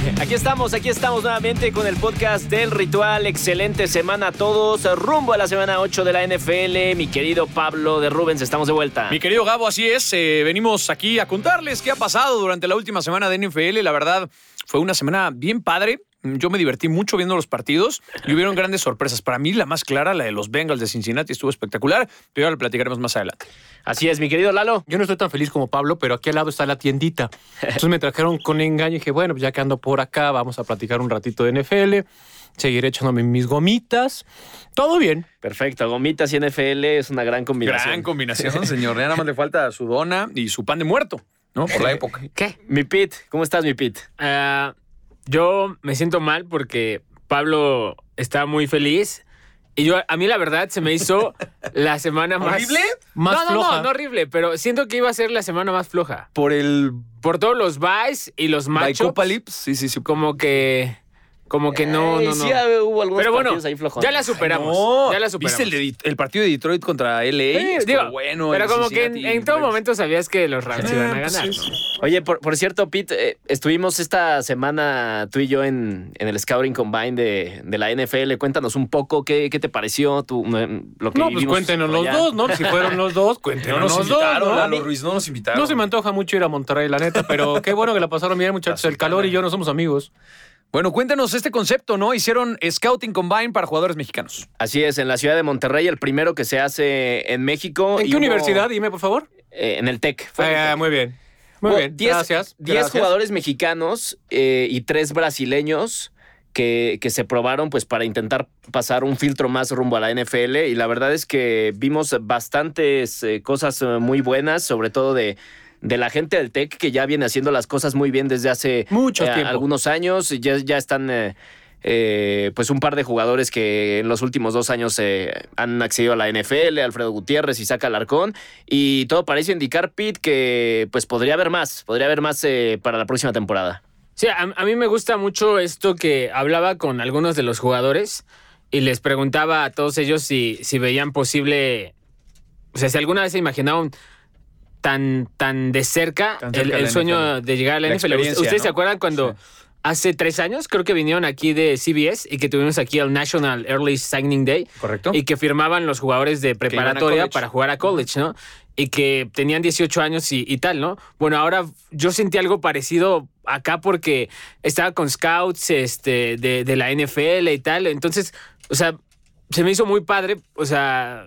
Aquí estamos, aquí estamos nuevamente con el podcast del ritual. Excelente semana a todos. Rumbo a la semana 8 de la NFL. Mi querido Pablo de Rubens, estamos de vuelta. Mi querido Gabo, así es. eh, venimos aquí a contarles qué ha pasado durante la última semana de NFL. La verdad, fue una semana bien padre. Yo me divertí mucho viendo los partidos y hubieron grandes sorpresas. Para mí, la más clara, la de los Bengals de Cincinnati, estuvo espectacular, pero ahora lo platicaremos más adelante. Así es, mi querido Lalo. Yo no estoy tan feliz como Pablo, pero aquí al lado está la tiendita. Entonces me trajeron con engaño y dije, bueno, pues ya que ando por acá, vamos a platicar un ratito de NFL. Seguiré echándome mis gomitas. Todo bien. Perfecto, gomitas y NFL es una gran combinación. Gran combinación, señor. Ya nada más le falta su dona y su pan de muerto, ¿no? Por la época. ¿Qué? Mi Pit, ¿cómo estás, mi Pit? Ah, yo me siento mal porque Pablo está muy feliz. Y yo, a mí la verdad, se me hizo la semana más... ¿Horrible? Más no, no, floja. no, no horrible, pero siento que iba a ser la semana más floja. Por el Por todos los buys y los matchups. Bicopalypse. Sí, sí, sí. Como que... Como que no, Ey, no, no. Sí, hubo algunos Pero bueno, partidos ahí flojones. ya la superamos. No, ya la superamos. ¿Viste el, de- el partido de Detroit contra LA? Sí, Estuvo digo, bueno. pero el como que en, todo Reds. momento sabías que los Rams iban a pues ganar. sí. ¿no? Oye, por, por cierto, Pete, eh, estuvimos esta semana tú y yo en, en el Scouting Combine de, de la NFL. Cuéntanos un poco qué, qué te pareció eh, lo que No, pues cuéntenos los allá. dos, ¿no? Si fueron los dos, No cuéntenos nos los dos, invitaron, ¿no? Lalo Ruiz, no nos invitaron. No se me antoja mucho ir a Monterrey, la neta, pero qué bueno que la pasaron bien, muchachos. El calor y yo no somos amigos. Bueno, cuéntanos este concepto, ¿no? Hicieron Scouting Combine para jugadores mexicanos. Así es, en la ciudad de Monterrey, el primero que se hace en México. ¿En qué hubo- universidad? Dime, por favor. eh, en el TEC. Ah, TEC. muy bien. Muy bien. 10 gracias. 10 gracias. jugadores mexicanos eh, y tres brasileños que, que se probaron pues para intentar pasar un filtro más rumbo a la NFL y la verdad es que vimos bastantes eh, cosas muy buenas, sobre todo de de la gente del TEC que ya viene haciendo las cosas muy bien desde hace Mucho eh, algunos años. Ya, ya están eh, eh, pues un par de jugadores que en los últimos dos años eh, han accedido a la NFL, Alfredo Gutiérrez, Isaac Alarcón, y todo parece indicar, Pete, que pues podría haber más, podría haber más eh, para la próxima temporada. Sí, a, a mí me gusta mucho esto que hablaba con algunos de los jugadores y les preguntaba a todos ellos si, si veían posible, o sea, si alguna vez se imaginaban tan, tan de cerca, Tan cerca el, sueño NFL. de llegar a la, La NFL. ¿Ustedes se acuerdan cuando hace tres años creo que vinieron aquí de CBS y que tuvimos aquí el National Early Signing Day? ¿Correcto? Y que firmaban los jugadores de preparatoria para jugar a college, ¿no? Y que tenían 18 años y, y tal, ¿no? Bueno, ahora yo sentí algo parecido acá porque estaba con scouts este, de, de la NFL y tal. Entonces, o sea, se me hizo muy padre. O sea,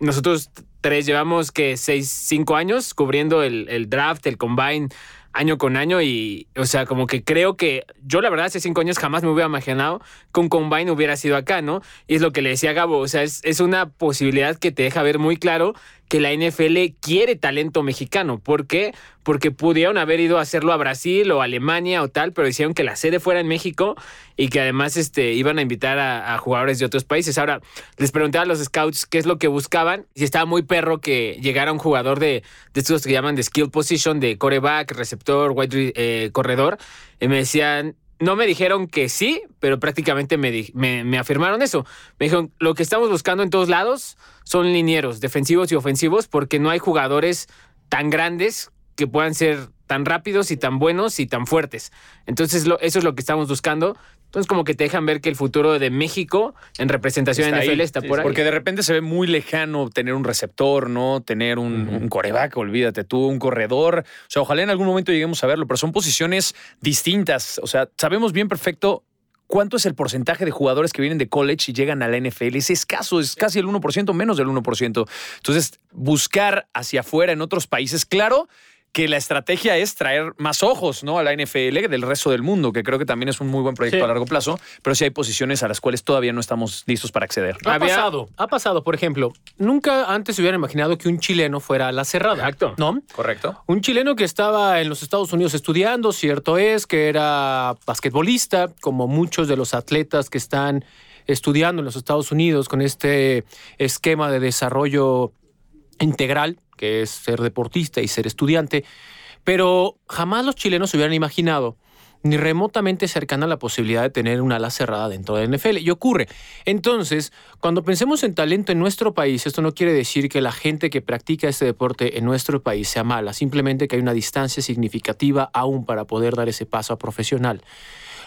nosotros tres llevamos que seis, cinco años cubriendo el, el draft, el combine año con año y, o sea, como que creo que yo la verdad hace cinco años jamás me hubiera imaginado que un combine hubiera sido acá, ¿no? Y es lo que le decía Gabo, o sea, es, es una posibilidad que te deja ver muy claro que la NFL quiere talento mexicano. ¿Por qué? Porque pudieron haber ido a hacerlo a Brasil o Alemania o tal, pero hicieron que la sede fuera en México y que además este, iban a invitar a, jugadores de otros países. Ahora, les pregunté a los scouts qué es lo que buscaban y estaba muy perro que llegara un jugador de, de estos que llaman de skill position, de coreback, receptor, wide eh, corredor, y me decían, no me dijeron que sí, pero prácticamente me, di- me, me afirmaron eso. Me dijeron, lo que estamos buscando en todos lados son linieros, defensivos y ofensivos, porque no hay jugadores tan grandes que puedan ser tan rápidos y tan buenos y tan fuertes. Entonces, lo- eso es lo que estamos buscando. Entonces, como que te dejan ver que el futuro de México en representación Está de NFL ahí. está por ahí. Porque de repente se ve muy lejano tener un receptor, ¿no? Tener un, un coreback, olvídate tú, un corredor. O sea, ojalá en algún momento lleguemos a verlo, pero son posiciones distintas. O sea, sabemos bien perfecto cuánto es el porcentaje de jugadores que vienen de college y llegan a la NFL. Es escaso, es casi el 1%, menos del 1%. Entonces, buscar hacia afuera en otros países, claro que la estrategia es traer más ojos ¿no? a la NFL del resto del mundo, que creo que también es un muy buen proyecto Sí. a largo plazo, pero sí hay posiciones a las cuales todavía no estamos listos para acceder. Ha Había- pasado, ha pasado, por ejemplo, nunca antes se hubiera imaginado que un chileno fuera a la cerrada. Exacto. ¿No? ¿Correcto? Un chileno que estaba en los Estados Unidos estudiando, cierto es, que era basquetbolista, como muchos de los atletas que están estudiando en los Estados Unidos con este esquema de desarrollo integral, que es ser deportista y ser estudiante, Pero jamás los chilenos se hubieran imaginado ni remotamente cercana la posibilidad de tener una ala cerrada dentro de la NFL. Y ocurre. Entonces, cuando pensemos en talento en nuestro país, esto no quiere decir que la gente que practica este deporte en nuestro país sea mala, simplemente que hay una distancia significativa aún para poder dar ese paso a profesional.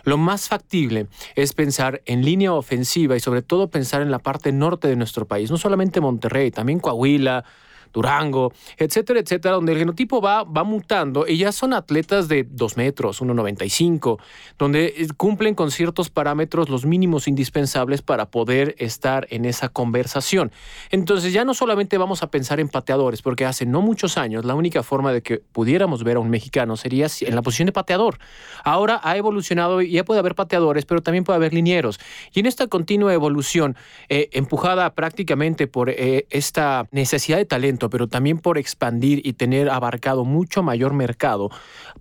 Lo más factible es pensar en línea ofensiva y sobre todo pensar en la parte norte de nuestro país, no solamente Monterrey, también Coahuila, Durango, etcétera, etcétera, donde el genotipo va, va mutando y ya son atletas de 2 metros, 1,95, donde eh, cumplen con ciertos parámetros los mínimos indispensables para poder estar en esa conversación. Entonces ya no solamente vamos a pensar en pateadores, porque hace no muchos años la única forma de que pudiéramos ver a un mexicano sería en la posición de pateador. Ahora ha evolucionado y ya puede haber pateadores, pero también puede haber linieros. Y en esta continua evolución, eh, empujada prácticamente por eh, esta necesidad de talento, pero también por expandir y tener abarcado mucho mayor mercado,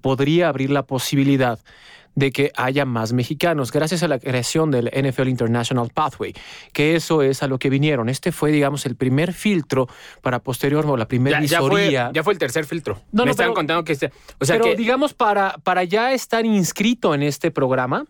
podría abrir la posibilidad de que haya más mexicanos, gracias a la creación del NFL International Pathway, que eso es a lo que vinieron. Este fue, digamos, el primer filtro para posterior, o la primera ya, visoría. Ya fue, el tercer filtro. No, Me no, pero- contando que este. O sea pero que. digamos, para, para ya estar inscrito en este programa,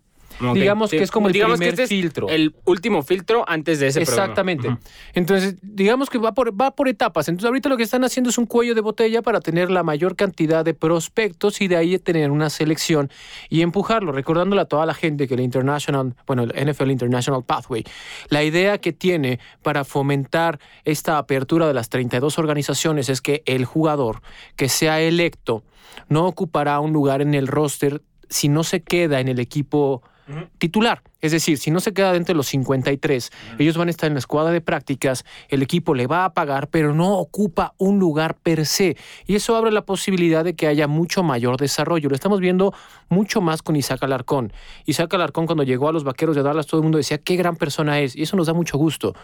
Digamos sí. que es como el Digamos que primer este es filtro. El último filtro antes de ese programa. Exactamente. Ujú. Entonces, digamos que va por, va por etapas. Entonces, ahorita lo que están haciendo es un cuello de botella para tener la mayor cantidad de prospectos y de ahí tener una selección y empujarlo, recordándole a toda la gente que el International, bueno, el NFL International Pathway, la idea que tiene para fomentar esta apertura de las 32 organizaciones es que el jugador que sea electo no ocupará un lugar en el roster si no se queda en el equipo titular. Es decir, si no se queda dentro de los 53, ellos van a estar en la escuadra de prácticas, el equipo le va a pagar, pero no ocupa un lugar per se. Y eso abre la posibilidad de que haya mucho mayor desarrollo. Lo estamos viendo mucho más con Isaac Alarcón. Isaac Alarcón cuando llegó a los Vaqueros de Dallas, todo el mundo decía qué gran persona es, y eso nos da mucho gusto.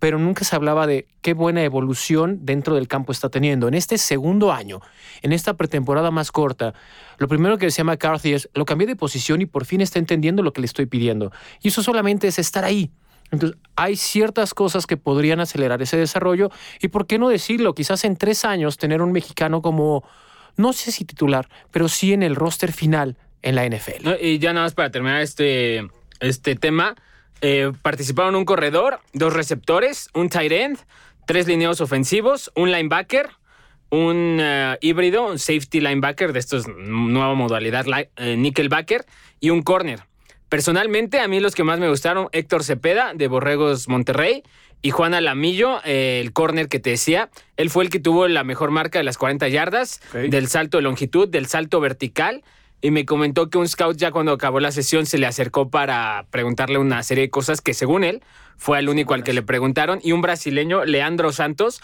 Pero nunca se hablaba de qué buena evolución dentro del campo está teniendo. En este segundo año, en esta pretemporada más corta, lo primero que decía McCarthy es, lo cambié de posición y por fin está entendiendo lo que le estoy pidiendo. Y eso solamente es estar ahí. Entonces, hay ciertas cosas que podrían acelerar ese desarrollo y, ¿por qué no decirlo? Quizás en tres años tener un mexicano como, no sé si titular, pero sí en el roster final en la NFL. Y ya nada más para terminar este, este tema. eh, participaron un corredor, dos receptores, un tight end, tres lineos ofensivos, un linebacker, un eh, híbrido, un safety linebacker de estos nueva modalidad, li- eh, nickelbacker, y un corner. Personalmente, a mí los que más me gustaron, Héctor Cepeda, de Borregos Monterrey, y Juan Alamillo, eh, el corner que te decía. Él fue el que tuvo la mejor marca de las 40 yardas, del salto de longitud, del salto vertical. Y me comentó que un scout ya cuando acabó la sesión se le acercó para preguntarle una serie de cosas que según él fue el único al que le preguntaron. Y un brasileño, Leandro Santos,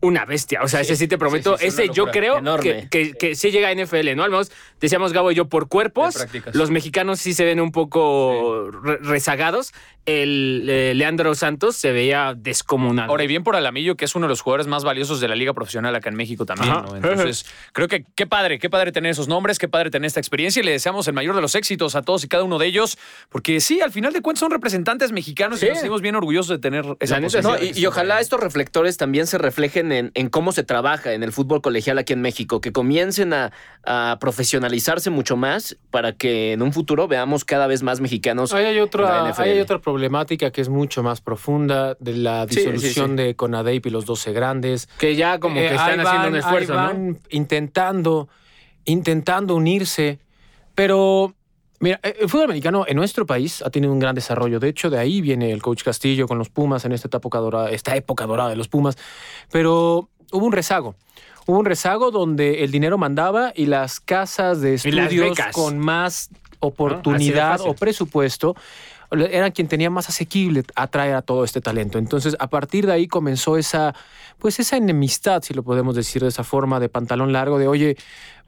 una bestia. O sea, ese sí te prometo, sí, sí, una ese yo creo que, que, que sí llega a NFL, ¿no? Al menos decíamos Gabo y yo por cuerpos. Los mexicanos sí se ven un poco re- rezagados. El eh, Leandro Santos se veía descomunal. Ahora, y bien por Alamillo, que es uno de los jugadores más valiosos de la liga profesional acá en México también. ¿no? Entonces, creo que qué padre, qué padre tener esos nombres, qué padre tener esta experiencia y le deseamos el mayor de los éxitos a todos y cada uno de ellos, porque sí, al final de cuentas son representantes mexicanos Sí. y nos sentimos bien orgullosos de tener esa posibilidad. No, y, y ojalá estos reflectores también se reflejen en, en cómo se trabaja en el fútbol colegial aquí en México, que comiencen a, a profesionalizarse mucho más para que en un futuro veamos cada vez más mexicanos. Ahí hay en la otra, NFL. ahí hay otra problemática que es mucho más profunda de la Sí, sí, disolución sí. de CONADEIP y los 12 grandes. que ya como Eh, que están ahí haciendo un esfuerzo, ¿no? intentando, intentando unirse, pero mira, eh, el fútbol americano en nuestro país ha tenido un gran desarrollo. De hecho, de ahí viene el coach Castillo con los Pumas en esta época dorada, esta época dorada de los Pumas. Pero hubo un rezago. Hubo un rezago donde el dinero mandaba y las casas de estudios con más Así oportunidad o presupuesto eran quien tenía más asequible atraer a todo este talento. Entonces, a partir de ahí comenzó esa, pues esa enemistad, si lo podemos decir de esa forma, de pantalón largo, de oye,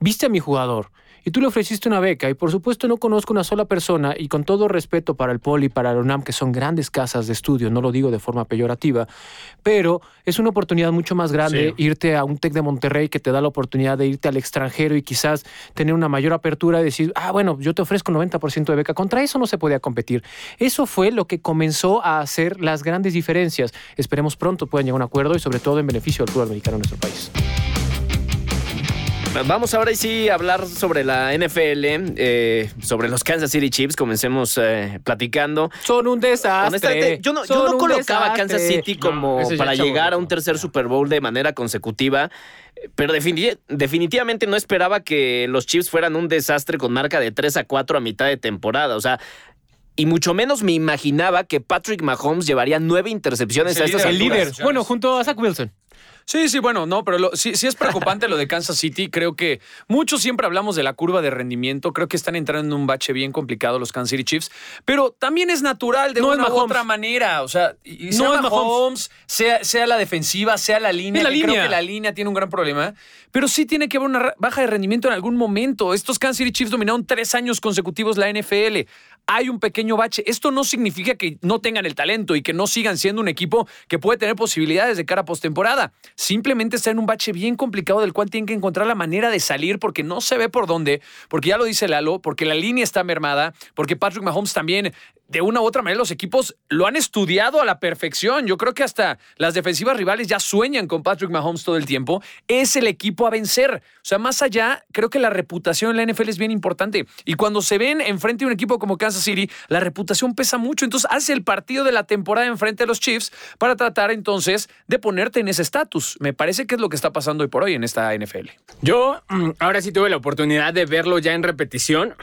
viste a mi jugador y tú le ofreciste una beca y por supuesto no conozco una sola persona y con todo respeto para el Poli, para la UNAM, que son grandes casas de estudio, no lo digo de forma peyorativa, pero es una oportunidad mucho más grande irte a un TEC de Monterrey que te da la oportunidad de irte al extranjero y quizás tener una mayor apertura y decir, ah, bueno, yo te ofrezco 90% de beca. Contra eso no se podía competir. Eso fue lo que comenzó a hacer las grandes diferencias. Esperemos pronto puedan llegar a un acuerdo y sobre todo en beneficio del fútbol americano en nuestro país. Vamos ahora sí a hablar sobre la NFL, eh, sobre los Kansas City Chiefs. Comencemos eh, platicando. Son un desastre. Honestamente, yo no, yo no colocaba a. Kansas City como para llegar a un tercer Super Bowl de manera consecutiva. Pero defini- definitivamente no esperaba que los Chiefs fueran un desastre con marca de 3 a 4 a mitad de temporada. O sea, y mucho menos me imaginaba que Patrick Mahomes llevaría nueve intercepciones Es el a estas líder, El alturas. líder. Bueno, junto a Zach Wilson. Sí, sí, bueno, no, pero lo- sí, sí es preocupante lo de Kansas City. Creo que muchos siempre hablamos de la curva de rendimiento. Creo que están entrando en un bache bien complicado los Kansas City Chiefs, pero también es natural de No una u otra manera. O sea, y- sea No es Mahomes, Mahomes. sea, sea la defensiva, sea la línea. La que Creo línea. que la línea tiene un gran problema, pero sí tiene que haber una baja de rendimiento en algún momento. Estos Kansas City Chiefs dominaron tres años consecutivos la NFL. Hay un pequeño bache. Esto no significa que no tengan el talento y que no sigan siendo un equipo que puede tener posibilidades de cara a postemporada. Simplemente está en un bache bien complicado del cual tienen que encontrar la manera de salir porque no se ve por dónde, porque ya lo dice Lalo, porque la línea está mermada, porque Patrick Mahomes también, de una u otra manera, los equipos lo han estudiado a la perfección. Yo creo que hasta las defensivas rivales ya sueñan con Patrick Mahomes todo el tiempo. Es el equipo a vencer. O sea, más allá, creo que la reputación en la NFL es bien importante. Y cuando se ven enfrente de un equipo como Kansas City, la reputación pesa mucho. Entonces, hace el partido de la temporada enfrente de los Chiefs para tratar entonces de ponerte en ese estatus. Me parece que es lo que está pasando hoy por hoy en esta NFL. Yo mm, ahora sí tuve la oportunidad de verlo ya en repetición.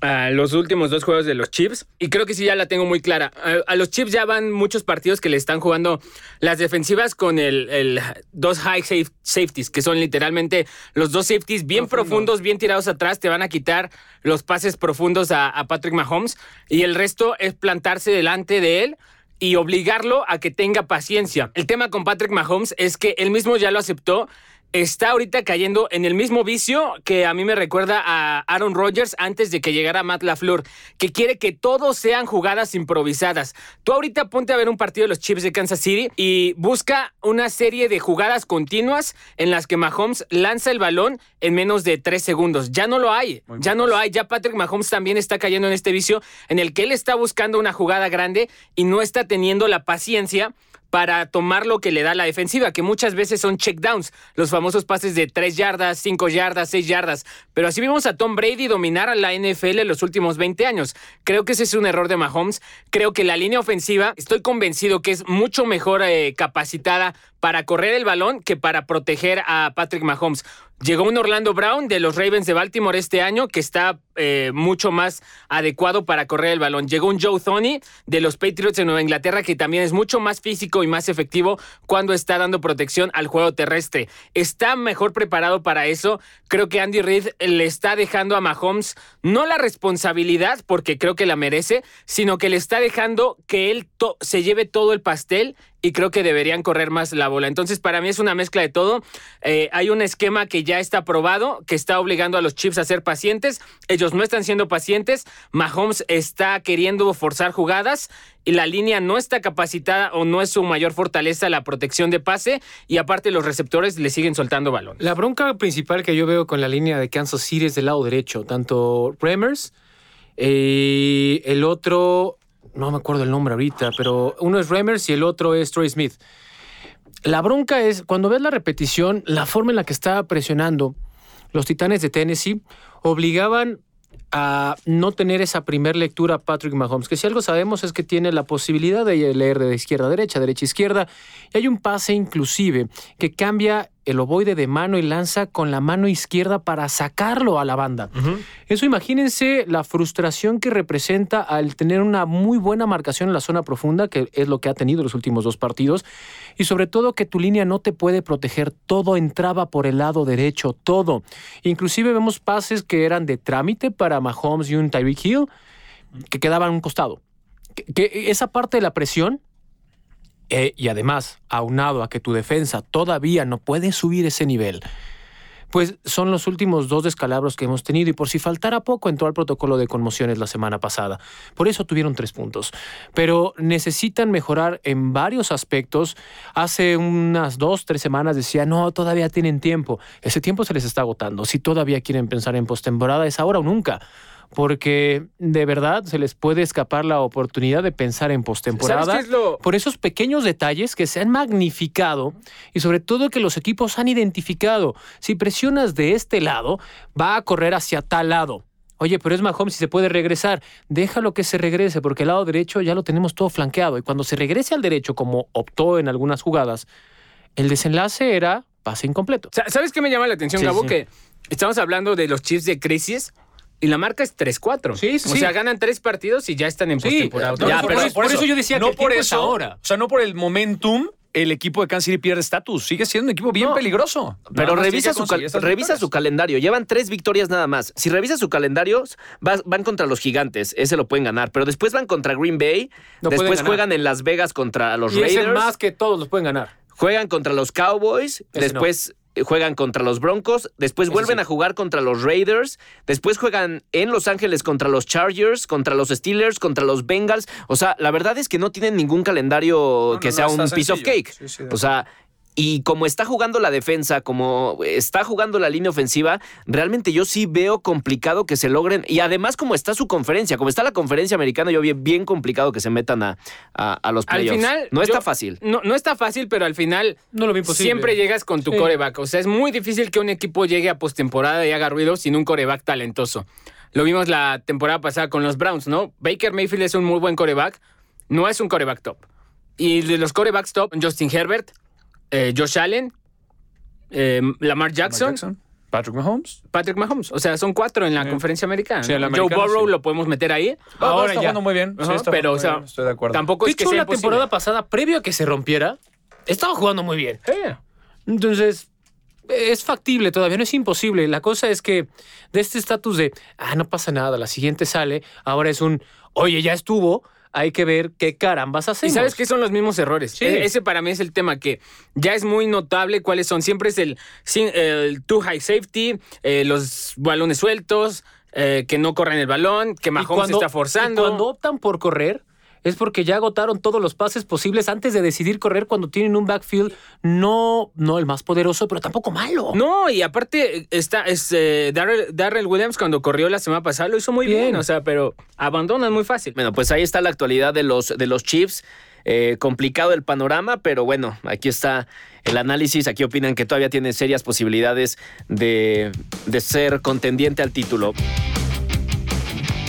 A los últimos dos juegos de los Chiefs y creo que sí ya la tengo muy clara. A, a los Chiefs ya van muchos partidos que le están jugando las defensivas con el, el dos high safe- safeties, que son literalmente los dos safeties bien profundos, bien tirados atrás, te van a quitar los pases profundos a, a Patrick Mahomes y el resto es plantarse delante de él y obligarlo a que tenga paciencia. El tema con Patrick Mahomes es que él mismo ya lo aceptó. Está ahorita cayendo en el mismo vicio que a mí me recuerda a Aaron Rodgers antes de que llegara Matt LaFleur, que quiere que todos sean jugadas improvisadas. Tú ahorita ponte a ver un partido de los Chiefs de Kansas City y busca una serie de jugadas continuas en las que Mahomes lanza el balón en menos de tres segundos. Ya no lo hay, ya no lo hay. Ya Patrick Mahomes también está cayendo en este vicio en el que él está buscando una jugada grande y no está teniendo la paciencia para tomar lo que le da la defensiva, que muchas veces son checkdowns, los famosos pases de 3 yardas, 5 yardas, 6 yardas. Pero así vimos a Tom Brady dominar a la NFL en los últimos 20 años. Creo que ese es un error de Mahomes. Creo que la línea ofensiva, estoy convencido que es mucho mejor eh, capacitada para correr el balón que para proteger a Patrick Mahomes. Llegó un Orlando Brown de los Ravens de Baltimore este año que está eh, mucho más adecuado para correr el balón. Llegó un Joe Thoney de los Patriots de Nueva Inglaterra que también es mucho más físico y más efectivo cuando está dando protección al juego terrestre. Está mejor preparado para eso. Creo que Andy Reid le está dejando a Mahomes no la responsabilidad porque creo que la merece, sino que le está dejando que él se lleve todo el pastel y creo que deberían correr más la bola. Entonces, para mí es una mezcla de todo. Eh, hay un esquema que ya está probado, que está obligando a los Chiefs a ser pacientes. Ellos no están siendo pacientes. Mahomes está queriendo forzar jugadas y la línea no está capacitada o no es su mayor fortaleza la protección de pase y aparte los receptores le siguen soltando balón. La bronca principal que yo veo con la línea de Kansas City es del lado derecho. Tanto Remers, eh, el otro, no me acuerdo el nombre ahorita, pero uno es Remers y el otro es Troy Smith. La bronca es, cuando ves la repetición, la forma en la que estaba presionando los Titanes de Tennessee obligaban a no tener esa primer lectura a Patrick Mahomes, que si algo sabemos es que tiene la posibilidad de leer de izquierda a derecha, derecha a izquierda, y hay un pase inclusive que cambia el ovoide de mano y lanza con la mano izquierda para sacarlo a la banda. Eso imagínense la frustración que representa al tener una muy buena marcación en la zona profunda, que es lo que ha tenido los últimos dos partidos, y sobre todo que tu línea no te puede proteger, todo entraba por el lado derecho, todo. Inclusive vemos pases que eran de trámite para Mahomes y un Tyreek Hill, que quedaban a un costado. Que, que esa parte de la presión eh, y además, aunado a que tu defensa todavía no puede subir ese nivel, pues son los últimos dos descalabros que hemos tenido y por si faltara poco entró al protocolo de conmociones la semana pasada. Por eso tuvieron tres puntos. Pero necesitan mejorar en varios aspectos. Hace unas dos, tres semanas decía, no, todavía tienen tiempo. Ese tiempo se les está agotando. Si todavía quieren pensar en postemporada, es ahora o nunca porque de verdad se les puede escapar la oportunidad de pensar en postemporada. ¿Sabes qué es lo- Por esos pequeños detalles que se han magnificado y sobre todo que los equipos han identificado. Si presionas de este lado, va a correr hacia tal lado. Oye, pero es Mahomes si se puede regresar. Déjalo que se regrese porque el lado derecho ya lo tenemos todo flanqueado. Y cuando se regrese al derecho, como optó en algunas jugadas, el desenlace era pase incompleto. Sa- ¿Sabes qué me llama la atención, Sí, Gabo? sí. Que estamos hablando de los Chiefs de crisis y la marca es 3-4. Sí, sí, O sea, ganan tres partidos y ya están en postemporada. no, Ya, por, eso, por eso yo decía no que el por es eso, ahora. O sea, no por el momentum, el equipo de Kansas City pierde estatus. Sigue siendo un equipo bien No. peligroso. Pero revisa, su, cal- revisa su calendario. Llevan tres victorias nada más. Si revisa su calendario, va- van contra los gigantes. Ese lo pueden ganar. Pero después van contra Green Bay. No después juegan en Las Vegas contra los Y es el Raiders. más que todos los pueden ganar. Juegan contra los Cowboys. Ese después eh, juegan contra los Broncos. Después vuelven sí. a jugar contra los Raiders. Después juegan en Los Ángeles contra los Chargers, contra los Steelers, contra los Bengals. O sea, la verdad es que no tienen ningún calendario no, que no, sea un piece of cake. Sí, sí, de o sea. Y como está jugando la defensa, como está jugando la línea ofensiva, realmente yo sí veo complicado que se logren. Y además, como está su conferencia, como está la conferencia americana, yo veo bien complicado que se metan a, a- a los Al playoffs. final. no yo- está fácil. No, no está fácil, pero al final. No lo. Siempre llegas con tu Sí. coreback. O sea, es muy difícil que un equipo llegue a postemporada y haga ruido sin un coreback talentoso. Lo vimos la temporada pasada con los Browns, ¿no? Baker Mayfield es un muy buen coreback. No es un coreback top. Y de los corebacks top, Justin Herbert, eh, Josh Allen, eh, Lamar Jackson, Patrick Mahomes. Patrick Mahomes. O sea, son cuatro en la Sí. conferencia americana. Sí, en la Joe Burrow sí. lo podemos meter ahí. Ahora Ahora está ya. jugando muy bien. Sí, Ajá, está pero, o sea, muy bien, estoy de acuerdo. Tampoco es que hecho, sea la imposible. temporada pasada, previo a que se rompiera, estaba jugando muy bien. Sí. Entonces, es factible todavía, no es imposible. La cosa es que de este estatus de, ah, no pasa nada, la siguiente sale, ahora es un, oye, ya estuvo, hay que ver qué carambas Y hacemos. sabes que son los mismos errores. Sí. E- Ese para mí es el tema que ya es muy notable cuáles son. Siempre es el, el too high safety, eh, los balones sueltos, eh, que no corren el balón, que Y Mahomes cuando- está forzando. y cuando optan por correr, es porque ya agotaron todos los pases posibles antes de decidir correr cuando tienen un backfield no, no el más poderoso, pero tampoco malo. No, y aparte está es, eh, Darrell, Darrell Williams cuando corrió la semana pasada lo hizo muy bien. Bien. o sea, pero abandonan muy fácil. Bueno, pues ahí está la actualidad de los, de los Chiefs. Eh, complicado el panorama, pero bueno, aquí está el análisis. Aquí opinan que todavía tiene serias posibilidades de, de ser contendiente al título.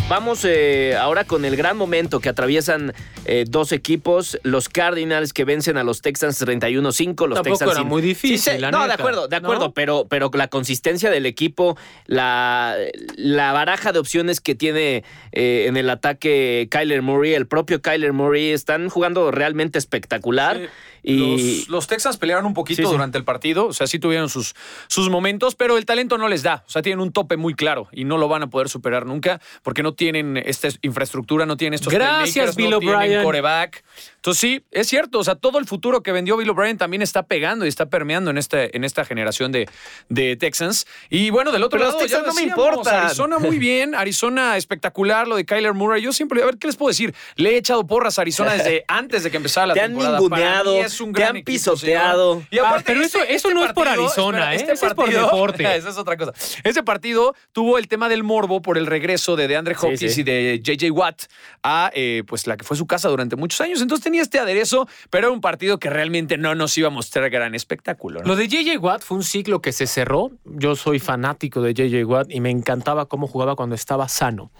Vamos eh, ahora con el gran momento que atraviesan eh, dos equipos, los Cardinals que vencen a los Texans 31-5, los Tampoco Texans era sin- muy difícil, Sí, sí, la no, de acuerdo, de acuerdo, ¿no? pero, pero la consistencia del equipo, la, la baraja de opciones que tiene eh, en el ataque Kyler Murray, el propio Kyler Murray, están jugando realmente espectacular. Sí. Y Los, los Texans pelearon un poquito Sí, sí. durante el partido, o sea, sí tuvieron sus, sus momentos, pero el talento no les da. O sea, tienen un tope muy claro y no lo van a poder superar nunca porque no tienen esta infraestructura, no tienen estos Gracias, Bill no tienen O'Brien. coreback. Entonces sí, es cierto, o sea, todo el futuro que vendió Bill O'Brien también está pegando y está permeando en, este, en esta generación de, de Texans. Y bueno, del otro Pero lado, los ya Texans no me importan. Arizona muy bien, Arizona espectacular, lo de Kyler Murray. Yo siempre, a ver, ¿qué les puedo decir? Le he echado porras a Arizona desde antes de que empezara la Te han temporada. Para ninguneado, mí es un te han pisoteado. Y Ah, aparte, pero eso- eso no es por Arizona, ¿eh? este Eso es por partido- deporte. Esa es otra cosa. Ese partido tuvo el tema del morbo por el regreso de DeAndre Sí, Hopkins sí. y de JJ Watt a eh, pues la que fue su casa durante muchos años. Entonces tenía este aderezo, pero era un partido que realmente no nos iba a mostrar gran espectáculo. ¿no? Lo de JJ Watt fue un ciclo que se cerró. Yo soy fanático de JJ Watt y me encantaba cómo jugaba cuando estaba sano.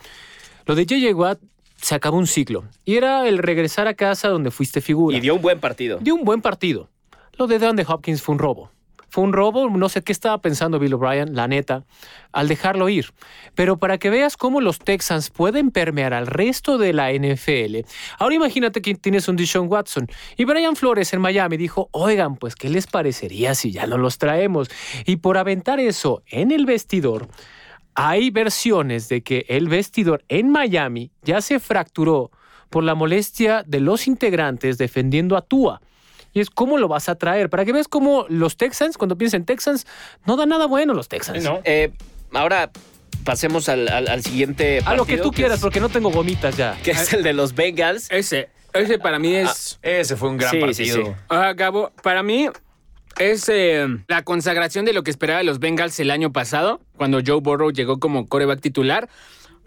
Lo de JJ Watt se acabó un ciclo y era el regresar a casa donde fuiste figura. y dio un buen partido. Dio un buen partido. Lo de DeAndre Hopkins fue un robo. Fue un robo, no sé qué estaba pensando Bill O'Brien, la neta, al dejarlo ir. Pero para que veas cómo los Texans pueden permear al resto de la NFL, ahora imagínate que tienes un Deshaun Watson y Brian Flores en Miami dijo, oigan, pues, ¿qué les parecería si ya no los traemos? Y por aventar eso en el vestidor, hay versiones de que el vestidor en Miami ya se fracturó por la molestia de los integrantes defendiendo a Tua. Y es cómo lo vas a traer. Para que veas cómo los Texans, cuando piensan en Texans, no dan nada bueno los Texans. Eh, ahora pasemos al, al- al siguiente A lo que partido, tú quieras, es- porque no tengo gomitas ya. que es el de los Bengals. Ese, ese para mí es. Ese fue un gran Sí, sí, partido. sí. Ah, Gabo, para mí es eh, la consagración de lo que esperaba de los Bengals el año pasado, cuando Joe Burrow llegó como coreback titular.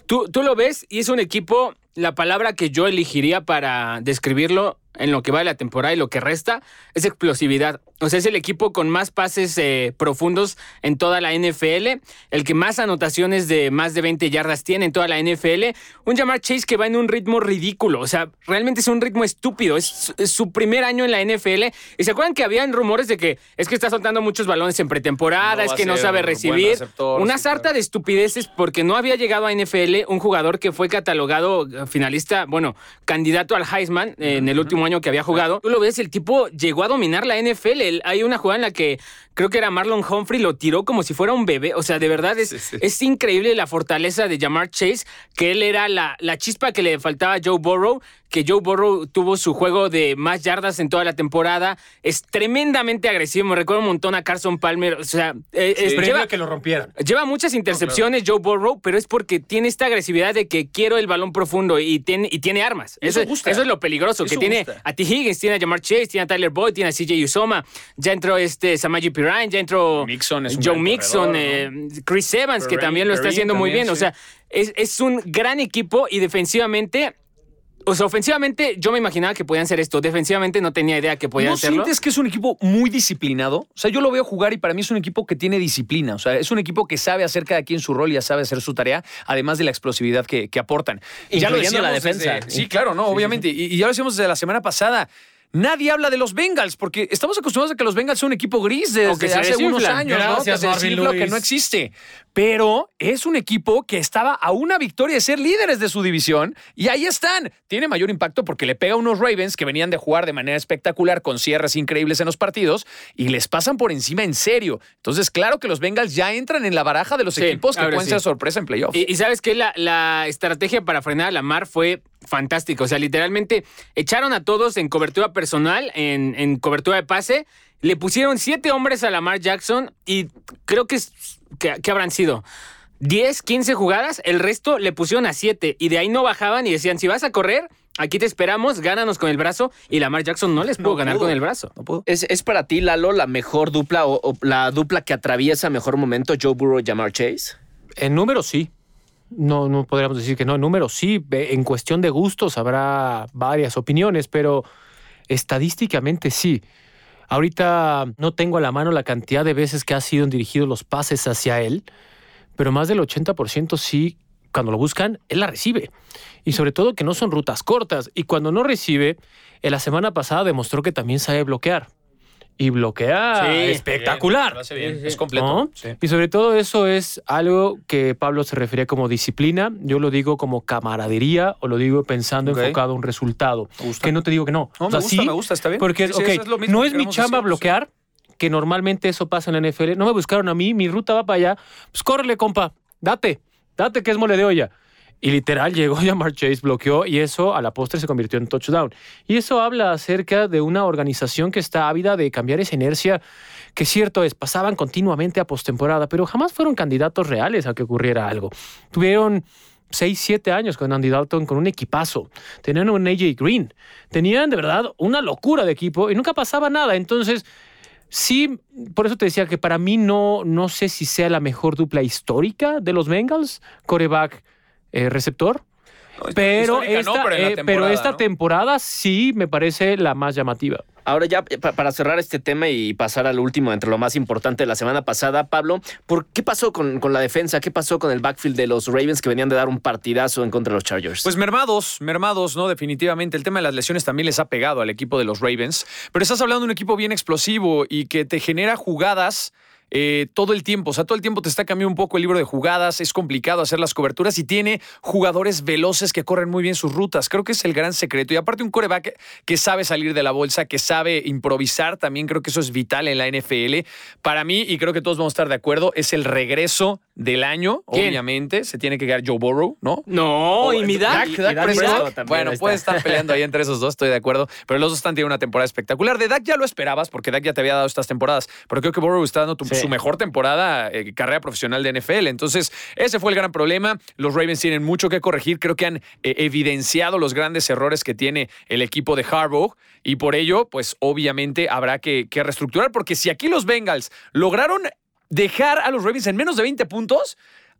Tú, tú lo ves y es un equipo, la palabra que yo elegiría para describirlo en lo que va de la temporada y lo que resta es explosividad. O sea, es el equipo con más pases eh, profundos en toda la NFL, el que más anotaciones de más de 20 yardas tiene en toda la NFL. Un Jamar Chase que va en un ritmo ridículo, o sea, realmente es un ritmo estúpido. Es, es su primer año en la NFL. Y se acuerdan que habían rumores de que es que está soltando muchos balones en pretemporada, No es que no sabe recibir. Una sí, sarta claro. de estupideces porque no había llegado a NFL un jugador que fue catalogado eh, finalista, bueno, candidato al Heisman eh, en el último año que había jugado. Tú lo ves, el tipo llegó a dominar la NFL. El- hay una jugada en la que creo que era Marlon Humphrey, lo tiró como si fuera un bebé. O sea, de verdad es, Sí, sí. es increíble la fortaleza de Jamar Chase, que él era la, la chispa que le faltaba a Joe Burrow, que Joe Burrow tuvo su juego de más yardas en toda la temporada. Es tremendamente agresivo. Me recuerdo un montón a Carson Palmer. O sea, eh, es- lleva, a que lo rompieran. Lleva muchas intercepciones Joe Burrow, pero es porque tiene esta agresividad de que quiero el balón profundo y tiene, y tiene armas. Eso Eso, gusta. eso es lo peligroso, que tiene a T. Higgins, tiene a Jamar Chase, tiene a Tyler Boyd, tiene a CJ Usoma, ya entró este Samaji Pirine, ya entró Mixon es un Joe gran Mixon, corredor, eh, Chris Evans, que también lo está haciendo muy también, bien. O sea, es, es un gran equipo y defensivamente... O sea, ofensivamente yo me imaginaba que podían hacer esto. Defensivamente no tenía idea que podían ¿No hacerlo. sientes que es un equipo muy disciplinado? O sea, yo lo veo jugar y para mí es un equipo que tiene disciplina. O sea, es un equipo que sabe hacer cada quien su rol y ya sabe hacer su tarea, además de la explosividad que, que aportan. Ya lo Incluyendo la decíamos defensa. desde- sí, claro, no, obviamente. Y, y ya lo decíamos desde la semana pasada. Nadie habla de los Bengals porque estamos acostumbrados a que los Bengals son un equipo gris desde que hace unos años, ¿no? Gracias, Que se desinfla, Lewis. que no existe. Pero es un equipo que estaba a una victoria de ser líderes de su división y ahí están. Tiene mayor impacto porque le pega a unos Ravens que venían de jugar de manera espectacular con cierres increíbles en los partidos y les pasan por encima en serio. Entonces, claro que los Bengals ya entran en la baraja de los Sí, equipos que pueden sí. ser sorpresa en playoffs. Y, y sabes que la, la estrategia para frenar a Lamar fue fantástica. O sea, literalmente echaron a todos en cobertura personal, en, en cobertura de pase. Le pusieron siete hombres a Lamar Jackson y creo que, es, que, que habrán sido 10, 15 jugadas. El resto le pusieron a siete y de ahí no bajaban y decían, si vas a correr, aquí te esperamos, gánanos con el brazo. Y Lamar Jackson no les pudo No ganar pudo. con el brazo. No puedo. ¿Es, es para ti, Lalo, la mejor dupla o, o la dupla que atraviesa mejor momento Joe Burrow y Jamar Chase? En números sí. No, no podríamos decir que no. En números sí. En cuestión de gustos habrá varias opiniones, pero estadísticamente sí. Ahorita no tengo a la mano la cantidad de veces que han sido dirigidos los pases hacia él, pero más del 80% sí, cuando lo buscan, él la recibe. Y sobre todo que no son rutas cortas. Y cuando no recibe, en la semana pasada demostró que también sabe bloquear. Y bloquea Sí, espectacular. Lo hace bien. Es completo. ¿no? Sí. Y sobre todo eso es algo que Pablo se refería como disciplina. Yo lo digo como camaradería o lo digo pensando Ok. enfocado a un resultado. Que no te digo que no. No, O me gusta, sí, me gusta, está bien. Porque, Sí, sí, ok, eso es lo mismo no es mi chamba decir, bloquear, que normalmente eso pasa en la NFL. No me buscaron a mí, mi ruta va para allá. Pues córrele, compa, date, date que es mole de olla. Y literal llegó Jamar Chase, bloqueó y eso a la postre se convirtió en touchdown. Y eso habla acerca de una organización que está ávida de cambiar esa inercia, que cierto es, pasaban continuamente a postemporada, pero jamás fueron candidatos reales a que ocurriera algo. Tuvieron 6, 7 años con Andy Dalton con un equipazo. Tenían un AJ Green. Tenían de verdad una locura de equipo y nunca pasaba nada. Entonces, sí, por eso te decía que para mí no, no sé si sea la mejor dupla histórica de los Bengals, coreback eh, receptor. Pero no, esta, pero eh, pero temporada, esta ¿no? temporada sí me parece la más llamativa. Ahora ya pa- para cerrar este tema y pasar al último entre lo más importante de la semana pasada, Pablo, ¿por qué pasó con, con la defensa? ¿Qué pasó con el backfield de los Ravens que venían de dar un partidazo en contra de los Chargers? Pues mermados, mermados, ¿no? Definitivamente. El tema de las lesiones también les ha pegado al equipo de los Ravens. Pero estás hablando de un equipo bien explosivo y que te genera jugadas. Eh, todo el tiempo, o sea, todo el tiempo te está cambiando un poco el libro de jugadas, es complicado hacer las coberturas y tiene jugadores veloces que corren muy bien sus rutas. Creo que es el gran secreto. Y aparte un coreback que sabe salir de la bolsa, que sabe improvisar, también creo que eso es vital en la NFL. Para mí, y creo que todos vamos a estar de acuerdo, es el regreso del año, ¿Quién? obviamente. Se tiene que quedar Joe Burrow, ¿no? No, y mi Dak. Dak-. Prescott Bueno, puede estar peleando ahí entre esos dos, estoy de acuerdo. Pero los dos están teniendo una temporada espectacular. De Dak ya lo esperabas, porque Dak ya te había dado estas temporadas. Pero creo que Burrow está dando tu- Sí. Su mejor temporada, eh, carrera profesional de NFL. Entonces, ese fue el gran problema. Los Ravens tienen mucho que corregir. Creo que han eh, evidenciado los grandes errores que tiene el equipo de Harbaugh. Y por ello, pues obviamente habrá que, que reestructurar. Porque si aquí los Bengals lograron dejar a los Ravens en menos de 20 puntos,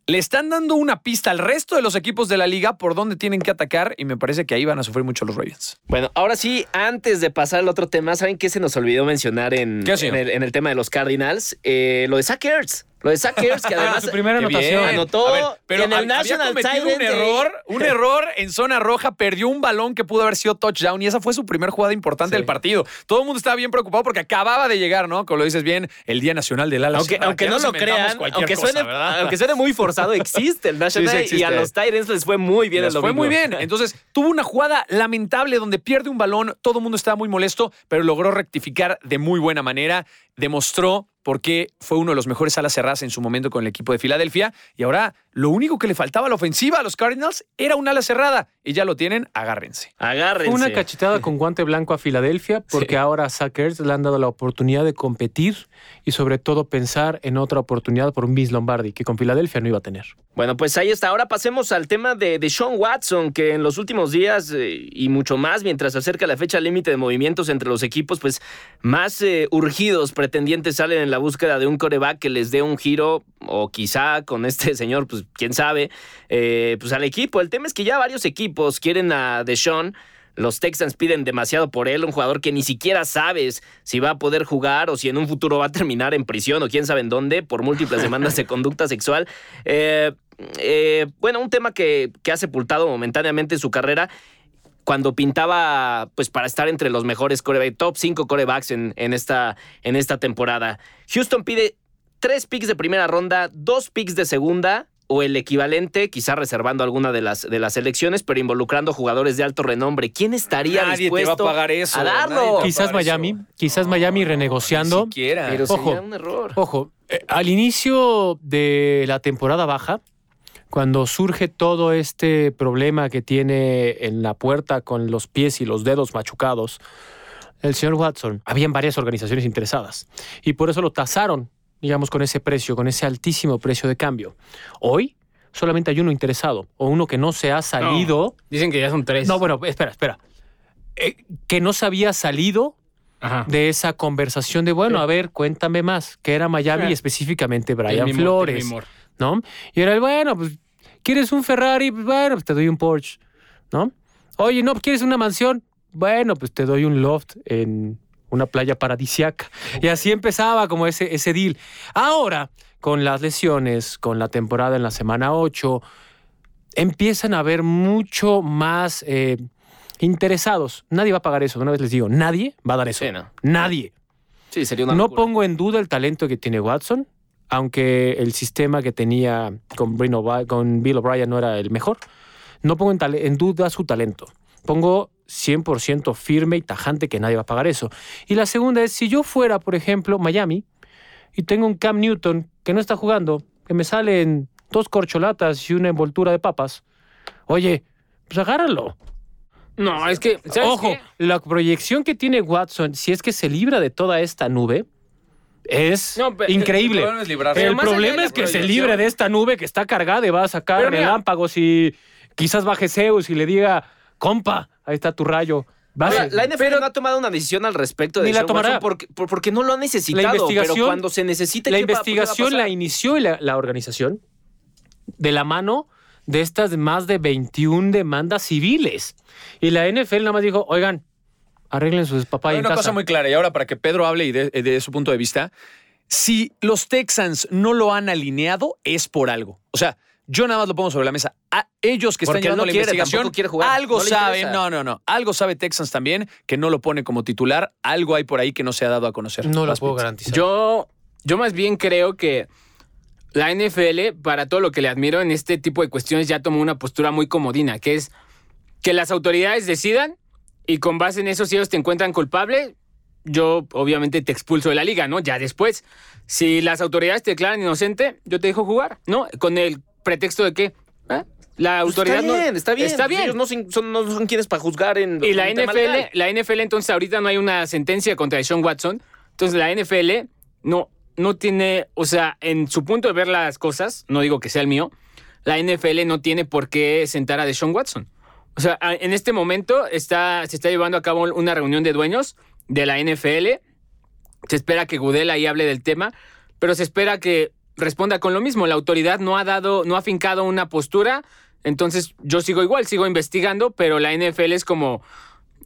le están dando una pista al resto de los equipos de la liga por dónde tienen que atacar y me parece que ahí van a sufrir mucho los Ravens. Bueno, ahora sí, antes de pasar al otro tema, ¿saben qué se nos olvidó mencionar en, ¿Qué, en, el, en el tema de los Cardinals? Eh, lo de Zach Ertz. Lo de Zach Ertz, que además... su primera bien. anotación. Anotó ver, pero en el había National cometido un error, un error en zona roja, perdió un balón que pudo haber sido touchdown y esa fue su primer jugada importante del partido. Todo el mundo estaba bien preocupado porque acababa de llegar, ¿no? Como lo dices bien, el Día Nacional del ala Aunque, aunque que no lo crean, cualquier aunque, cosa, suene, ¿verdad? aunque suene muy forzado, existe el National Sí, sí y a los Titans les fue muy bien Les el fue muy bien. Entonces, tuvo una jugada lamentable donde pierde un balón, todo el mundo estaba muy molesto, pero logró rectificar de muy buena manera, demostró por qué fue uno de los mejores alas cerradas en su momento con el equipo de Filadelfia y ahora lo único que le faltaba a la ofensiva a los Cardinals era un ala cerrada y ya lo tienen, agárrense. Agárrense. Una cachetada con guante blanco a Filadelfia, porque Sí. ahora a Sackers le han dado la oportunidad de competir y sobre todo pensar en otra oportunidad por un Vince Lombardi, que con Filadelfia no iba a tener. Bueno, pues ahí está. Ahora pasemos al tema de, de Sean Watson, que en los últimos días eh, y mucho más, mientras se acerca la fecha límite de movimientos entre los equipos, pues más eh, urgidos pretendientes salen en la búsqueda de un coreback que les dé un giro, o quizá con este señor, pues quién sabe, eh, pues al equipo. El tema es que ya varios equipos quieren a Deshaun. Los Texans piden demasiado por él, un jugador que ni siquiera sabes si va a poder jugar o si en un futuro va a terminar en prisión o quién sabe en dónde por múltiples demandas de conducta sexual. Eh, eh, bueno, un tema que, que ha sepultado momentáneamente su carrera cuando pintaba pues para estar entre los mejores corebacks, top 5 corebacks en, en, esta, en esta temporada. Houston pide tres picks de primera ronda, dos picks de segunda o el equivalente, quizá reservando alguna de las, de las elecciones, pero involucrando jugadores de alto renombre. ¿Quién estaría Nadie te dispuesto va a pagar eso, a nadie te va darlo? a Quizás pagar Miami, eso. quizás Miami renegociando. Ni siquiera. Pero Ojo. sería un error. Ojo, eh, al inicio de la temporada baja, cuando surge todo este problema que tiene en la puerta con los pies y los dedos machucados, el señor Watson, habían varias organizaciones interesadas y por eso lo tasaron, digamos, con ese precio, con ese altísimo precio de cambio. Hoy solamente hay uno interesado o uno que no se ha salido. Dicen que ya son tres. No, bueno, espera, espera. Eh, que no se había salido Ajá. de esa conversación de, bueno, Sí. a ver, cuéntame más, que era Miami Sí. y específicamente Brian Flores. ¿No? Y era el, bueno, pues, ¿quieres un Ferrari? Pues, bueno, pues te doy un Porsche, ¿no? Oye, no, ¿quieres una mansión? Bueno, pues te doy un loft en una playa paradisiaca. Y así empezaba como ese, ese deal. Ahora, con las lesiones, con la temporada en la semana 8, empiezan a haber mucho más eh, interesados. Nadie va a pagar eso. Una vez les digo, nadie va a dar eso. Sí, no. Nadie. Sí, sería una No locura. pongo en duda el talento que tiene Watson, aunque el sistema que tenía con, Bill O'Brien- con Bill O'Brien no era el mejor. No pongo en, duda su talento. Pongo 100% firme y tajante que nadie va a pagar eso. Y la segunda es, si yo fuera, por ejemplo, Miami, y tengo un Cam Newton que no está jugando, que me salen dos corcholatas y una envoltura de papas, oye, pues agárralo. No, es que. ¿sabes Ojo, qué? la proyección que tiene Watson, si es que se libra de toda esta nube, es No, pero- increíble. El problema es librarse. Pero El problema es que se libre de esta nube que está cargada y va a sacar Pero relámpagos y quizás baje Zeus y le diga, compa, ahí está tu rayo. Vas Ahora, a- la NFL no ha tomado una decisión al respecto de Ni la tomará. Porque, por- porque no lo ha necesitado. La investigación- pero cuando se necesite, la ¿qué va- qué va a investigación la inició la, la organización de la mano de estas más de 21 demandas civiles. Y la NFL nada más dijo, oigan, arreglen sus papás Hay en una casa. cosa muy clara, y ahora para que Pedro hable y de, de su punto de vista, si los Texans no lo han alineado, es por algo. O sea, yo nada más lo pongo sobre la mesa. A ellos que están Porque llevando no la quiere, investigación, quiere jugar, algo no saben, no, no, no, algo sabe Texans también que no lo pone como titular, algo hay por ahí que no se ha dado a conocer. No lo puedo garantizar. Yo, yo más bien creo que la NFL, para todo lo que le admiro en este tipo de cuestiones, ya tomó una postura muy comodina, que es que las autoridades decidan y con base en eso, si ellos te encuentran culpable, yo obviamente te expulso de la liga, ¿no? Ya después, si las autoridades te declaran inocente, yo te dejo jugar, ¿no? Con el pretexto de que ¿eh? la Pues autoridad está no- bien, está bien. Está bien. Ellos no son, no quienes para juzgar en Y la NFL, legal. la NFL entonces ahorita no hay una sentencia contra Sean Watson. Entonces la NFL no, no tiene, o sea, en su punto de ver las cosas, no digo que sea el mío, la NFL no tiene por qué sentar a Deshaun Watson. O sea, en este momento está, se está llevando a cabo una reunión de dueños de la NFL. Se espera que Goodell ahí hable del tema, pero se espera que responda con lo mismo. La autoridad no ha dado, no ha fincado una postura, entonces yo sigo igual, sigo investigando, pero la NFL es como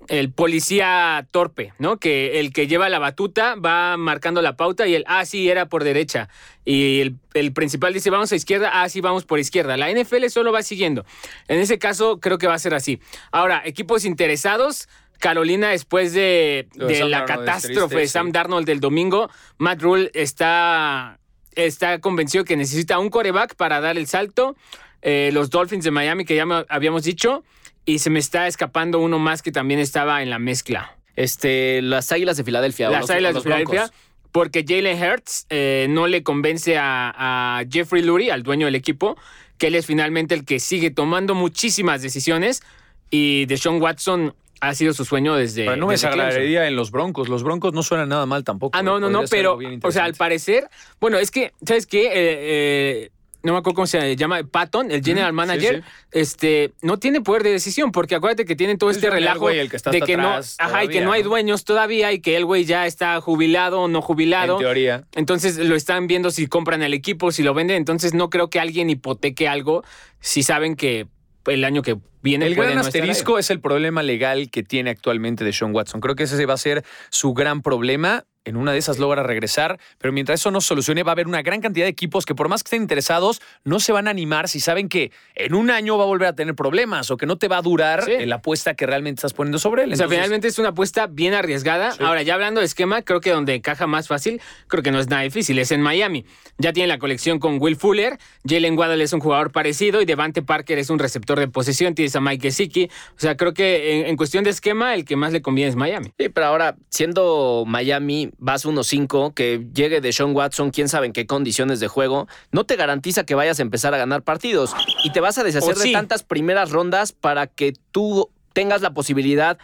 el policía torpe, ¿no? Que el que lleva la batuta va marcando la pauta y el, ah, sí, era por derecha. Y el, el principal dice, vamos a izquierda, ah, sí, vamos por izquierda. La NFL solo va siguiendo. En ese caso, creo que va a ser así. Ahora, equipos interesados. Carolina, después de, la Darnold catástrofe de Sam. Darnold del domingo, Matt Rule está, está convencido que necesita un coreback para dar el salto. Eh, los Dolphins de Miami, que ya habíamos dicho, y se me está escapando uno más que también estaba en la mezcla. Este, las Águilas de Filadelfia. Las los- Águilas de Filadelfia. Broncos. Porque Jalen Hurts eh, no le convence a, a Jeffrey Lurie, al dueño del equipo, que él es finalmente el que sigue tomando muchísimas decisiones. Y Deshaun Watson ha sido su sueño desde. Pero no me desagradaría en los Broncos. Los Broncos no suenan nada mal tampoco. Ah, no, no, no, pero, o sea, al parecer, bueno, es que, ¿sabes qué? Eh, eh, no me acuerdo cómo se llama, Patton, el general manager, sí. este, no tiene poder de decisión, porque acuérdate que tienen todo Es este el relajo güey, el que está de que no, ajá, y que no hay dueños todavía y que el güey ya está jubilado o no jubilado. En teoría. Entonces lo están viendo si compran el equipo, si lo venden. Entonces no creo que alguien hipoteque algo si saben que el año que viene El gran no asterisco es el problema legal que tiene actualmente de Sean Watson. Creo que ese va a ser su gran problema. En una de esas logra regresar, pero mientras eso no solucione, va a haber una gran cantidad de equipos que, por más que estén interesados, no se van a animar si saben que en un año va a volver a tener problemas o que no te va a durar Sí. la apuesta que realmente estás poniendo sobre él. O sea, finalmente es una apuesta bien arriesgada. Ahora, ya hablando de esquema, creo que donde encaja más fácil, creo que no es nada difícil, es en Miami. Ya tiene la colección con Will Fuller, Jalen Waddle es un jugador parecido y Devante Parker es un receptor de posesión, tienes a Mike Gesicki. O sea, creo que en, en cuestión de esquema, el que más le conviene es Miami. Sí, pero ahora, siendo Miami, vas 1-5, que llegue de Sean Watson, quién sabe en qué condiciones de juego, no te garantiza que vayas a empezar a ganar partidos. Y te vas a deshacer sí. de tantas primeras rondas para que tú tengas la posibilidad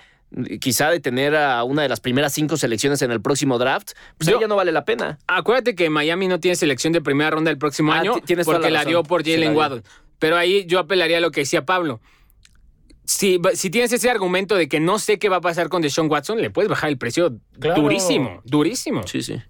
quizá de tener a una de las primeras cinco selecciones en el próximo draft, pues Yo- ya no vale la pena. Acuérdate que Miami no tiene selección de primera ronda el próximo Ah, año porque la la dio por Sí, Jalen dio. Waddle. Pero ahí yo apelaría a lo que decía Pablo. Si, si tienes ese argumento de que no sé qué va a pasar con Deshaun Watson, le puedes bajar el precio Claro. durísimo, durísimo. Sí, sí.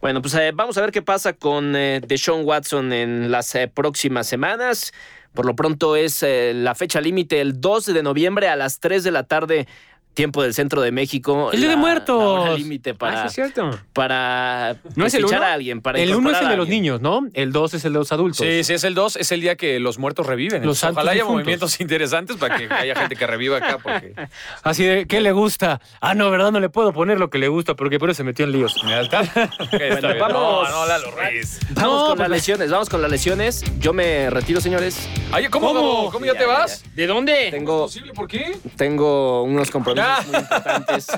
Bueno, pues eh, vamos a ver qué pasa con eh, Deshaun Watson en las eh, próximas semanas. Por lo pronto es eh, la fecha límite el 2 de noviembre a las 3 de la tarde, tiempo del centro de México. El Día de Muertos. límite Ah, sí, para, es cierto. para ¿No es el uno? a alguien. Para El uno es incorporar el de los niños, ¿no? El dos es el de los adultos. Sí, si es el 2, es el día que los muertos reviven. Los ojalá haya difuntos. movimientos interesantes para que haya gente que reviva acá. Porque... Así de, ¿qué le gusta? Ah, no, ¿verdad? No le puedo poner lo que le gusta porque por eso se metió en líos. Ya está. Ok, está bien. vamos. No, no, Lalo Ruiz. Vamos No, con las pues- lesiones, vamos con las lesiones. Yo me retiro, señores. Ay, ¿cómo, ¿Cómo? Ya, Ya, te ya, vas? ¿De dónde? Tengo, ¿Posible? ¿Por qué? tengo unos compromisos Ah. muy importantes.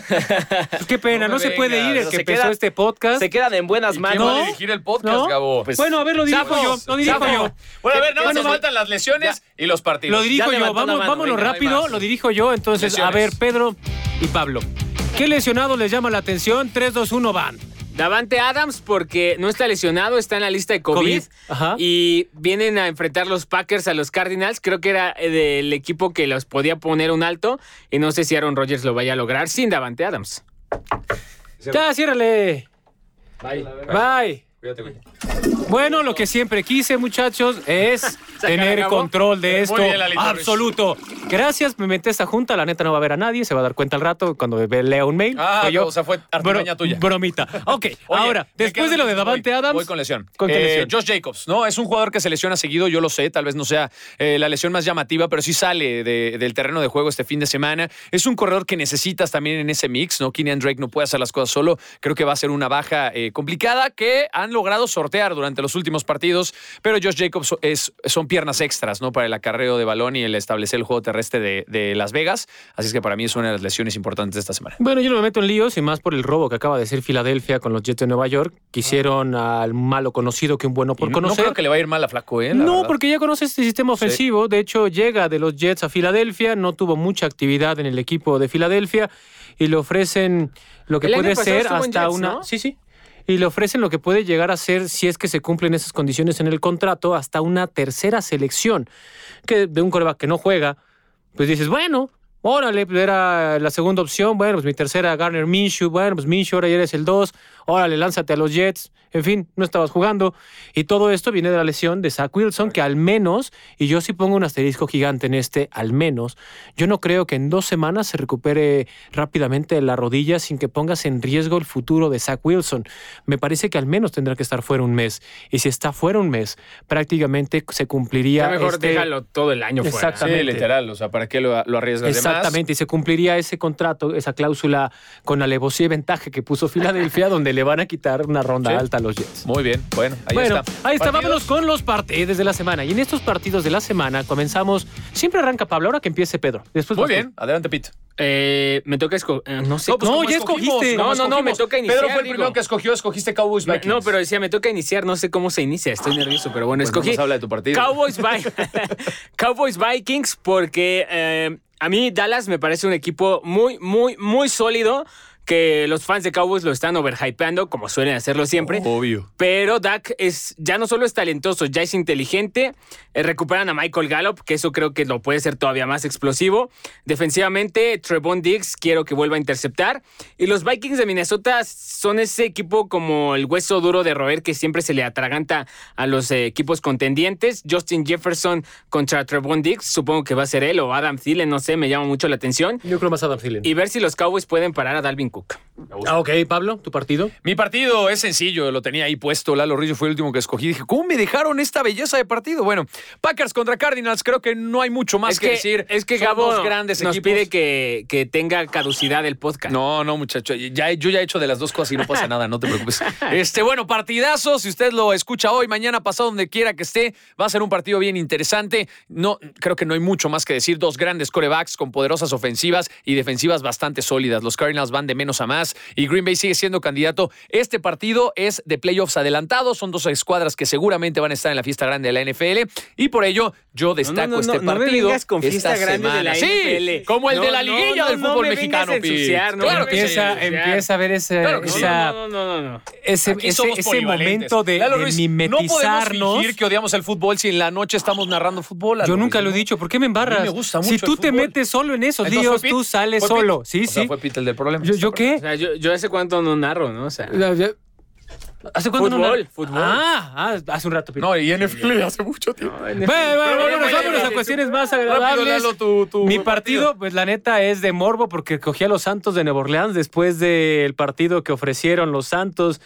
Pues qué pena, No no, se puede ir el que empezó queda- este podcast. Se quedan en buenas ¿Y quién va manos. a dirigir el podcast, ¿No? Gabo? Pues- bueno, a ver, lo dirijo Zafos, yo, lo dirijo zafos. yo. Bueno, a ver, nada más ¿Qué- nos faltan las lesiones y los partidos. Lo dirijo Ya yo, vamos, mano, vámonos venga, rápido, lo dirijo yo. Entonces, a Lesiones. ver, Pedro y Pablo. ¿Qué lesionado les llama la atención? 3, 2, 1, van. Davante Adams porque no está lesionado, está en la lista de COVID, COVID, ajá. y vienen a enfrentar los Packers a los Cardinals. Creo que era eh, del equipo que los podía poner un alto y no sé si Aaron Rodgers lo vaya a lograr sin Davante Adams. Ya, ciérrale. Bye. Bye. Cuídate, güey. Bueno, lo que siempre quise, muchachos, es tener control de esto bien, absoluto. Gracias, me metí a esta junta, la neta no va a ver a nadie, se va a dar cuenta al rato cuando lea un mail. Ah, Fue o sea, fue artimaña tuya. Bromita. Ok, Oye, ahora, después de lo de voy, Davante Adams. Voy con lesión. ¿Con qué Eh, lesión? Josh Jacobs, ¿no? Es un jugador que se lesiona seguido, yo lo sé, tal vez no sea eh, la lesión más llamativa, pero sí sale de- del terreno de juego este fin de semana. Es un corredor que necesitas también en ese mix, ¿no? Kenyan Drake no puede hacer las cosas solo. Creo que va a ser una baja eh, complicada que han logrado sortear durante los últimos partidos, pero Josh Jacobs es, son piernas extras, ¿no? Para el acarreo de balón y el establecer el juego terrestre de, de Las Vegas. Así es que para mí es una de las lesiones importantes de esta semana. Bueno, yo no me meto en líos y más por el robo que acaba de hacer Filadelfia con los Jets de Nueva York. Quisieron al malo conocido que un bueno por Y no, no conocer. creo que le va a ir mal a Flaco, ¿eh? La No, verdad. porque ya conoce este sistema ofensivo. De hecho, llega de los Jets a Filadelfia, no tuvo mucha actividad en el equipo de Filadelfia y le ofrecen lo que El puede ser hasta Jets, una. ¿no? Sí, sí. Y le ofrecen lo que puede llegar a ser, si es que se cumplen esas condiciones en el contrato, hasta una tercera selección. Que de un coreback que no juega, pues dices, bueno, órale, era la segunda opción, bueno, pues mi tercera Garner Minshew, bueno, pues Minshew ahora ya eres el dos, órale, lánzate a los Jets. En fin, no estabas jugando. Y todo esto viene de la lesión de Zach Wilson, que al menos, y yo sí pongo un asterisco gigante en este, al menos, yo no creo que en dos semanas se recupere rápidamente la rodilla sin que pongas en riesgo el futuro de Zach Wilson. Me parece que al menos tendrá que estar fuera un mes. Y si está fuera un mes, prácticamente se cumpliría. Ya mejor este- déjalo todo el año fuera. Exactamente. Sí, literal. O sea, ¿para qué lo, lo arriesgas de más? Exactamente, y se cumpliría ese contrato, esa cláusula con alevosía y ventaja que puso Filadelfia, donde le van a quitar una ronda Sí. alta a los Jets. Muy bien, bueno, ahí bueno, está. ahí está, ¿Partidos? vámonos con los partidos de la semana. Y en estos partidos de la semana comenzamos, siempre arranca Pablo, ahora que empiece Pedro. Después Muy tú. bien, adelante, Pete. Eh, me toca escoger. no sé. No, pues, No, ¿cómo ya escogiste. ¿Cómo No, no, no, me toca iniciar, Pedro fue el digo. primero que escogió, escogiste Cowboys Vikings. No, pero decía, me toca iniciar, no sé cómo se inicia, estoy nervioso, pero bueno, Pues escogí nomás habla de tu partido. Cowboys, Vi- Cowboys Vikings porque eh, a mí Dallas me parece un equipo muy, muy, muy sólido que los fans de Cowboys lo están overhypeando, como suelen hacerlo siempre. Obvio. Pero Dak es, ya no solo es talentoso, ya es inteligente. Eh, recuperan a Michael Gallup, que eso creo que lo puede ser todavía más explosivo. Defensivamente, Trevon Diggs quiero que vuelva a interceptar. Y los Vikings de Minnesota son ese equipo como el hueso duro de roer que siempre se le atraganta a los eh, equipos contendientes. Justin Jefferson contra Trevon Diggs, supongo que va a ser él o Adam Thielen, no sé, me llama mucho la atención. Yo creo más Adam Thielen. Y ver si los Cowboys pueden parar a Dalvin Cook. Ah, ok, Pablo, tu partido. Mi partido es sencillo, lo tenía ahí puesto. Lalo Rizzo fue el último que escogí. Dije, ¿cómo me dejaron esta belleza de partido? Bueno, Packers contra Cardinals, creo que no hay mucho más es que, decir. Es que Son Gabo dos grandes nos equipos. pide que, que tenga caducidad el podcast. No, no, muchacho. Ya, yo ya he hecho de las dos cosas y no pasa nada, no te preocupes. Este, bueno, partidazo. Si usted lo escucha hoy, mañana, pasado, donde quiera que esté, va a ser un partido bien interesante. No, creo que no hay mucho más que decir. Dos grandes corebacks con poderosas ofensivas y defensivas bastante sólidas. Los Cardinals van de menos a más y Green Bay sigue siendo candidato. Este partido es de playoffs adelantados. Son dos escuadras que seguramente van a estar en la fiesta grande de la NFL y por ello yo destaco no, no, este no me partido. vengas con fiesta esta grande de la semana. NFL. Sí, como el de No, la no, liguilla no, del no fútbol me mexicano. no Claro me que Empieza, empieza a ver ese, Claro esa- No, no, no, no, no. ese, ese- ese momento de, Lalo de Ruiz, mimetizarnos. No podemos fingir que odiamos el fútbol si en la noche estamos narrando fútbol. Lalo Yo nunca lo he ¿no? dicho. ¿Por qué me embarras? A mí me gusta si mucho tú el te metes solo en esos líos, ¿fue tú sales ¿Fue solo. Sí, O sea, sí. fue Pete el del problema. ¿Yo, qué? O sea, yo, hace cuánto no narro, ¿no? O sea, ¿Hace cuánto no Fútbol, la- fútbol. Ah, ah, hace un rato. No, y NFL hace mucho tiempo. Bueno, bueno, vámonos, bueno, vámonos a cuestiones más Rápido, agradables. Lalo, tu- tu Mi partido, pues la neta es de morbo porque cogí a los Santos de Nueva Orleans después del partido que ofrecieron los Santos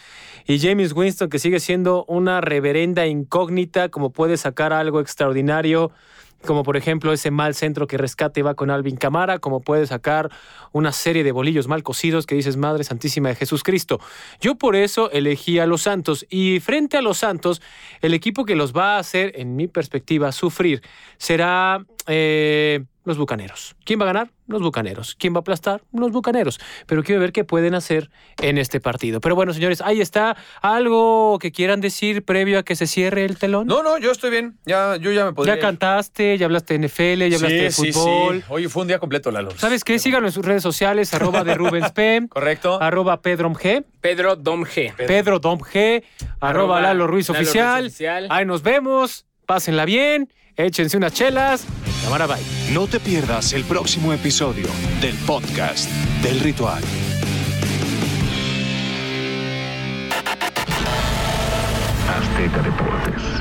y James Winston, que sigue siendo una reverenda incógnita, como puede sacar algo extraordinario, como por ejemplo ese mal centro que rescate va con Alvin Camara, como puede sacar una serie de bolillos mal cocidos que dices Madre Santísima de Jesús Cristo. Yo por eso elegí a los Santos y frente a los Santos, el equipo que los va a hacer, en mi perspectiva, sufrir será eh, los Bucaneros. ¿Quién va a ganar? Los Bucaneros. ¿Quién va a aplastar? Los Bucaneros. Pero quiero ver qué pueden hacer en este partido. Pero bueno, señores, ahí está. ¿Algo que quieran decir previo a que se cierre el telón? No, no, yo estoy bien. Ya, yo ya me podría. Ya cantaste, ya hablaste de NFL, ya hablaste de Sí, sí, fútbol. sí. Oye, fue un día completo, Lalo. ¿Sabes qué? Síganlo en sus redes sociales, arroba de Rubens P, Correcto. arroba Pedro G, Pedro Dom G. Pedro Dom G, arroba Arroba Lalo Ruiz Lalo Ruiz. Oficial. Ahí nos vemos, pásenla bien, échense unas chelas. Cámara, bye. No te pierdas el próximo episodio del podcast del ritual. Azteca Deportes.